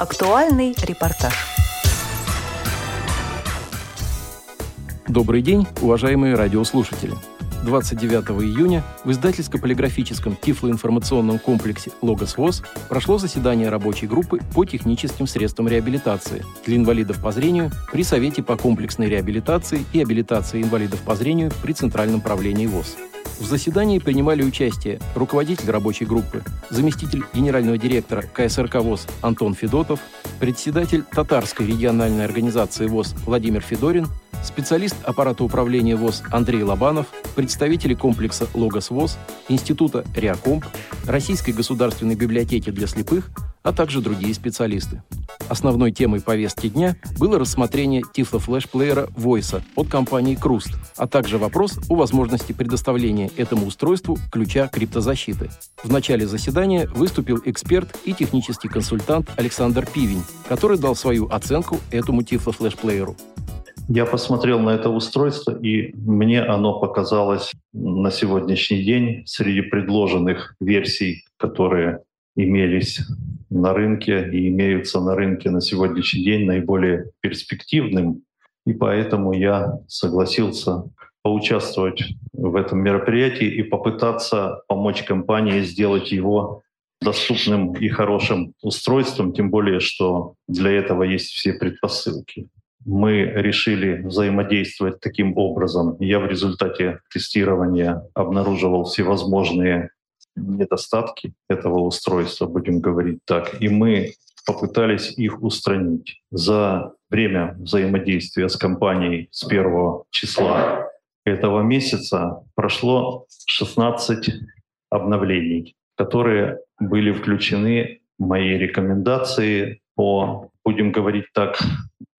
Актуальный репортаж. Добрый день, уважаемые радиослушатели. 29 июня в издательско-полиграфическом тифлоинформационном комплексе «Логос ВОЗ» прошло заседание рабочей группы по техническим средствам реабилитации для инвалидов по зрению при Совете по комплексной реабилитации и абилитации инвалидов по зрению при Центральном правлении ВОЗ. В заседании принимали участие руководитель рабочей группы, заместитель генерального директора КСРК ВОЗ Антон Федотов, председатель Татарской региональной организации ВОЗ Владимир Федорин специалист аппарата управления ВОЗ Андрей Лобанов, представители комплекса «Логос ВОЗ», Института «Реакомп», Российской государственной библиотеки для слепых, а также другие специалисты. Основной темой повестки дня было рассмотрение тифло-флеш-плеера Voice от компании Круст, а также вопрос о возможности предоставления этому устройству ключа криптозащиты. В начале заседания выступил эксперт и технический консультант Александр Пивень, который дал свою оценку этому тифло-флеш-плееру. Я посмотрел на это устройство, и мне оно показалось на сегодняшний день среди предложенных версий, которые имелись на рынке и имеются на рынке на сегодняшний день наиболее перспективным. И поэтому я согласился поучаствовать в этом мероприятии и попытаться помочь компании сделать его доступным и хорошим устройством, тем более, что для этого есть все предпосылки мы решили взаимодействовать таким образом. Я в результате тестирования обнаруживал всевозможные недостатки этого устройства, будем говорить так, и мы попытались их устранить. За время взаимодействия с компанией с первого числа этого месяца прошло 16 обновлений, которые были включены в мои рекомендации по, будем говорить так,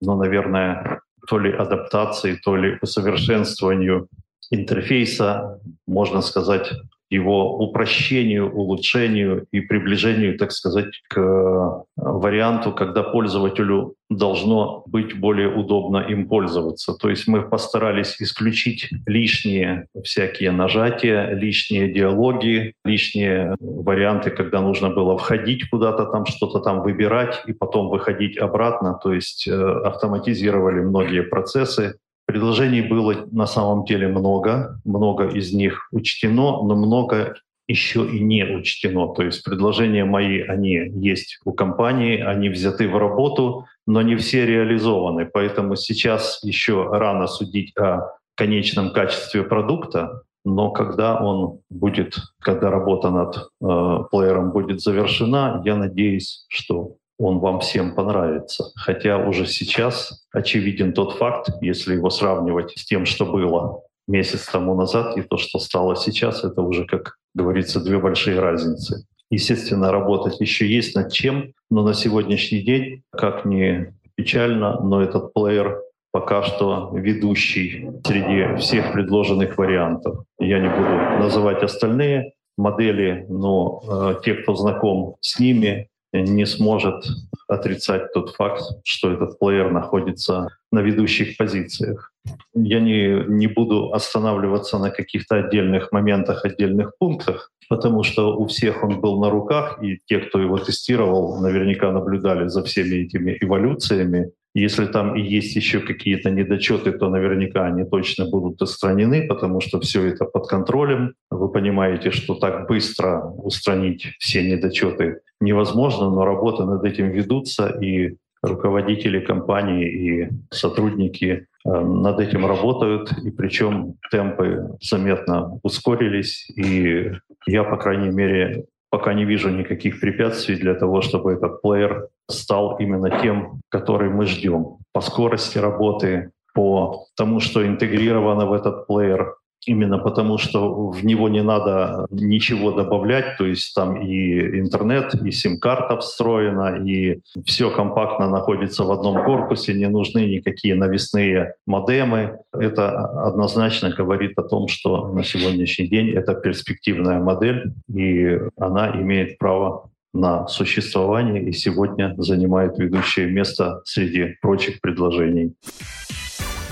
ну, наверное, то ли адаптации, то ли усовершенствованию интерфейса, можно сказать, его упрощению, улучшению и приближению, так сказать, к э, варианту, когда пользователю должно быть более удобно им пользоваться. То есть мы постарались исключить лишние всякие нажатия, лишние диалоги, лишние варианты, когда нужно было входить куда-то там, что-то там выбирать и потом выходить обратно. То есть э, автоматизировали многие процессы, Предложений было на самом деле много, много из них учтено, но много еще и не учтено. То есть предложения мои, они есть у компании, они взяты в работу, но не все реализованы. Поэтому сейчас еще рано судить о конечном качестве продукта, но когда он будет, когда работа над э, плеером будет завершена, я надеюсь, что он вам всем понравится. Хотя уже сейчас очевиден тот факт, если его сравнивать с тем, что было месяц тому назад и то, что стало сейчас, это уже, как говорится, две большие разницы. Естественно, работать еще есть над чем, но на сегодняшний день, как ни печально, но этот плеер пока что ведущий среди всех предложенных вариантов. Я не буду называть остальные модели, но э, те, кто знаком с ними, не сможет отрицать тот факт, что этот плеер находится на ведущих позициях. Я не, не буду останавливаться на каких-то отдельных моментах, отдельных пунктах, потому что у всех он был на руках, и те, кто его тестировал, наверняка наблюдали за всеми этими эволюциями. Если там и есть еще какие-то недочеты, то наверняка они точно будут устранены, потому что все это под контролем. Вы понимаете, что так быстро устранить все недочеты невозможно, но работы над этим ведутся, и руководители компании и сотрудники э, над этим работают, и причем темпы заметно ускорились, и я, по крайней мере, пока не вижу никаких препятствий для того, чтобы этот плеер стал именно тем, который мы ждем. По скорости работы, по тому, что интегрировано в этот плеер, именно потому, что в него не надо ничего добавлять, то есть там и интернет, и сим-карта встроена, и все компактно находится в одном корпусе, не нужны никакие навесные модемы. Это однозначно говорит о том, что на сегодняшний день это перспективная модель, и она имеет право на существование и сегодня занимает ведущее место среди прочих предложений.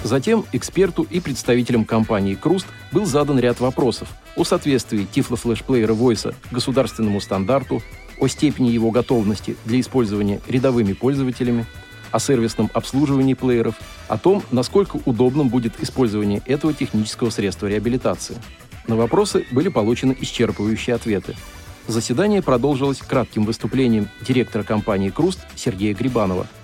Затем эксперту и представителям компании «Круст» был задан ряд вопросов о соответствии тифло-флешплеера Voice государственному стандарту, о степени его готовности для использования рядовыми пользователями, о сервисном обслуживании плееров, о том, насколько удобным будет использование этого технического средства реабилитации. На вопросы были получены исчерпывающие ответы. Заседание продолжилось кратким выступлением директора компании «Круст» Сергея Грибанова –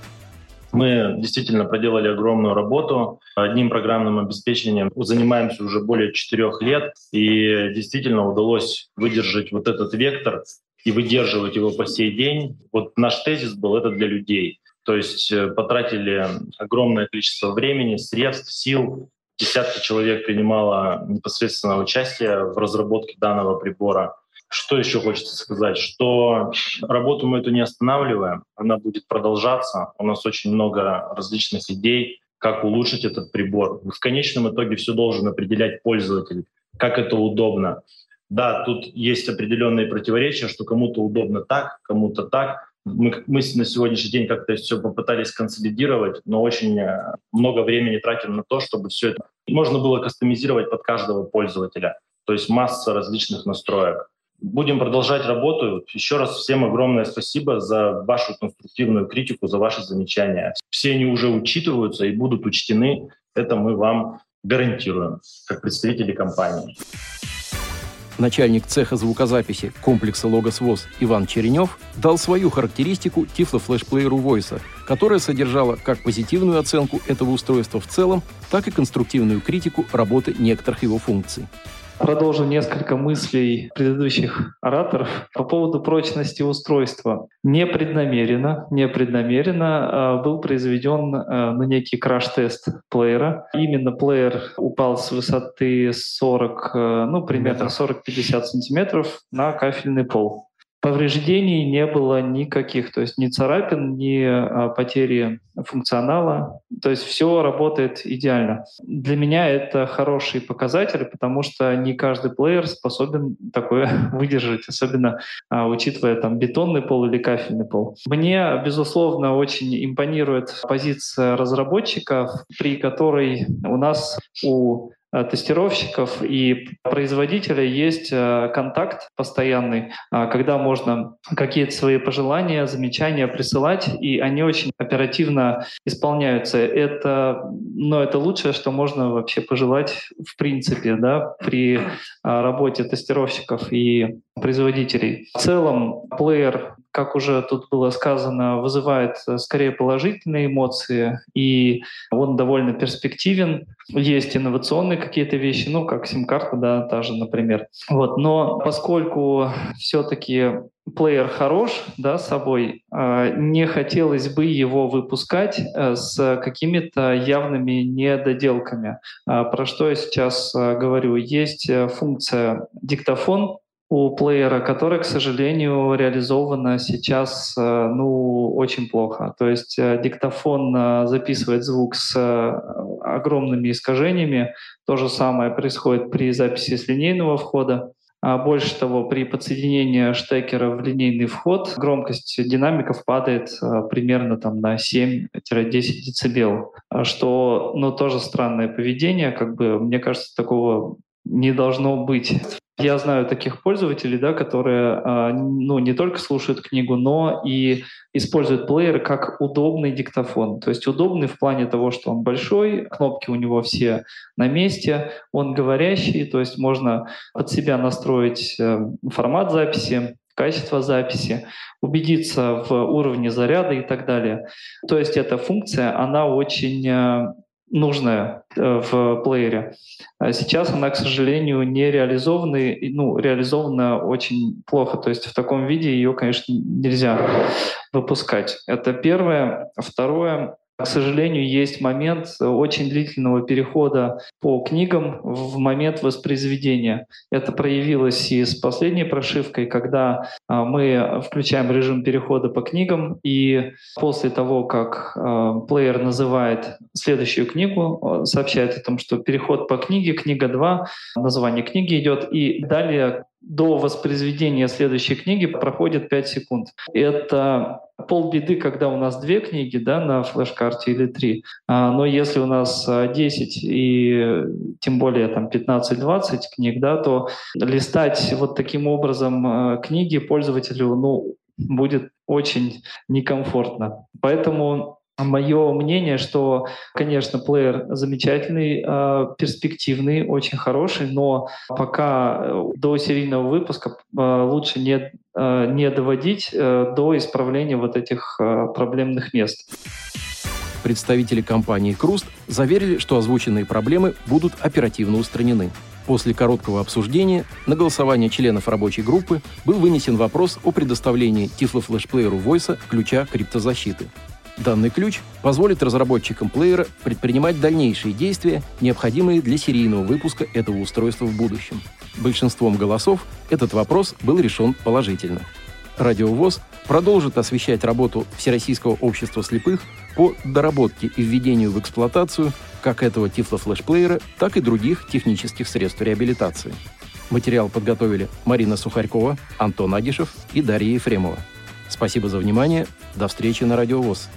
мы действительно проделали огромную работу. Одним программным обеспечением занимаемся уже более четырех лет, и действительно удалось выдержать вот этот вектор и выдерживать его по сей день. Вот наш тезис был «это для людей». То есть э, потратили огромное количество времени, средств, сил. Десятки человек принимало непосредственно участие в разработке данного прибора. Что еще хочется сказать? Что работу мы эту не останавливаем, она будет продолжаться. У нас очень много различных идей, как улучшить этот прибор. В конечном итоге все должен определять пользователь, как это удобно. Да, тут есть определенные противоречия, что кому-то удобно так, кому-то так. Мы, мы на сегодняшний день как-то все попытались консолидировать, но очень э, много времени тратим на то, чтобы все это можно было кастомизировать под каждого пользователя. То есть масса различных настроек. Будем продолжать работу. Еще раз всем огромное спасибо за вашу конструктивную критику, за ваши замечания. Все они уже учитываются и будут учтены. Это мы вам гарантируем, как представители компании. Начальник цеха звукозаписи комплекса «Логос ВОЗ» Иван Черенев дал свою характеристику тифло-флешплееру Voice, которая содержала как позитивную оценку этого устройства в целом, так и конструктивную критику работы некоторых его функций. Продолжу несколько мыслей предыдущих ораторов по поводу прочности устройства. Непреднамеренно, непреднамеренно э, был произведен э, ну, некий краш-тест плеера. Именно плеер упал с высоты 40, э, ну, примерно 40-50 сантиметров на кафельный пол. Повреждений не было никаких, то есть ни царапин, ни а, потери функционала. То есть все работает идеально. Для меня это хороший показатель, потому что не каждый плеер способен такое выдержать, особенно а, учитывая там бетонный пол или кафельный пол. Мне, безусловно, очень импонирует позиция разработчиков, при которой у нас у тестировщиков и производителя есть э, контакт постоянный, э, когда можно какие-то свои пожелания, замечания присылать, и они очень оперативно исполняются. Это, ну, это лучшее, что можно вообще пожелать в принципе да, при работе тестировщиков и производителей. В целом, плеер как уже тут было сказано, вызывает э, скорее положительные эмоции, и он довольно перспективен. Есть инновационные какие-то вещи, ну, как сим-карта, да, та же, например. Вот. Но поскольку все-таки плеер хорош, да, собой, э, не хотелось бы его выпускать э, с какими-то явными недоделками. Про что я сейчас говорю? Есть функция диктофон, у плеера, которая, к сожалению, реализована сейчас э, ну, очень плохо. То есть э, диктофон э, записывает звук с огромными искажениями. То же самое происходит при записи с линейного входа. А больше того, при подсоединении штекера в линейный вход громкость динамиков падает примерно там, на 7-10 дБ, что ну, тоже странное поведение. Как бы, мне кажется, такого не должно быть. Я знаю таких пользователей, да, которые а, ну, не только слушают книгу, но и используют плеер как удобный диктофон. То есть удобный в плане того, что он большой, кнопки у него все на месте, он говорящий, то есть можно под себя настроить э, формат записи, качество записи, убедиться в уровне заряда и так далее. То есть эта функция, она очень э, нужная э, в плеере. А сейчас она, к сожалению, не реализована, ну, реализована очень плохо. То есть в таком виде ее, конечно, нельзя выпускать. Это первое. Второе, к сожалению, есть момент очень длительного перехода по книгам в момент воспроизведения. Это проявилось и с последней прошивкой, когда а, мы включаем режим перехода по книгам, и после того, как а, плеер называет следующую книгу, сообщает о том, что переход по книге, книга 2, название книги идет, и далее до воспроизведения следующей книги проходит 5 секунд. Это полбеды, когда у нас две книги да, на флеш-карте или три. А, но если у нас 10 а, и тем более там 15-20 книг, да, то листать вот таким образом а, книги пользователю ну, будет очень некомфортно. Поэтому Мое мнение, что, конечно, плеер замечательный, э, перспективный, очень хороший, но пока э, до серийного выпуска э, лучше не, не доводить до исправления вот этих проблемных мест. Представители компании «Круст» заверили, что озвученные проблемы будут оперативно устранены. После короткого обсуждения на голосование членов рабочей группы был вынесен вопрос о предоставлении тифлофлешплееру Voice ключа криптозащиты. Данный ключ позволит разработчикам плеера предпринимать дальнейшие действия, необходимые для серийного выпуска этого устройства в будущем. Большинством голосов этот вопрос был решен положительно. Радиовоз продолжит освещать работу Всероссийского общества слепых по доработке и введению в эксплуатацию как этого тифлофлешплеера, так и других технических средств реабилитации. Материал подготовили Марина Сухарькова, Антон Агишев и Дарья Ефремова. Спасибо за внимание. До встречи на Радиовоз.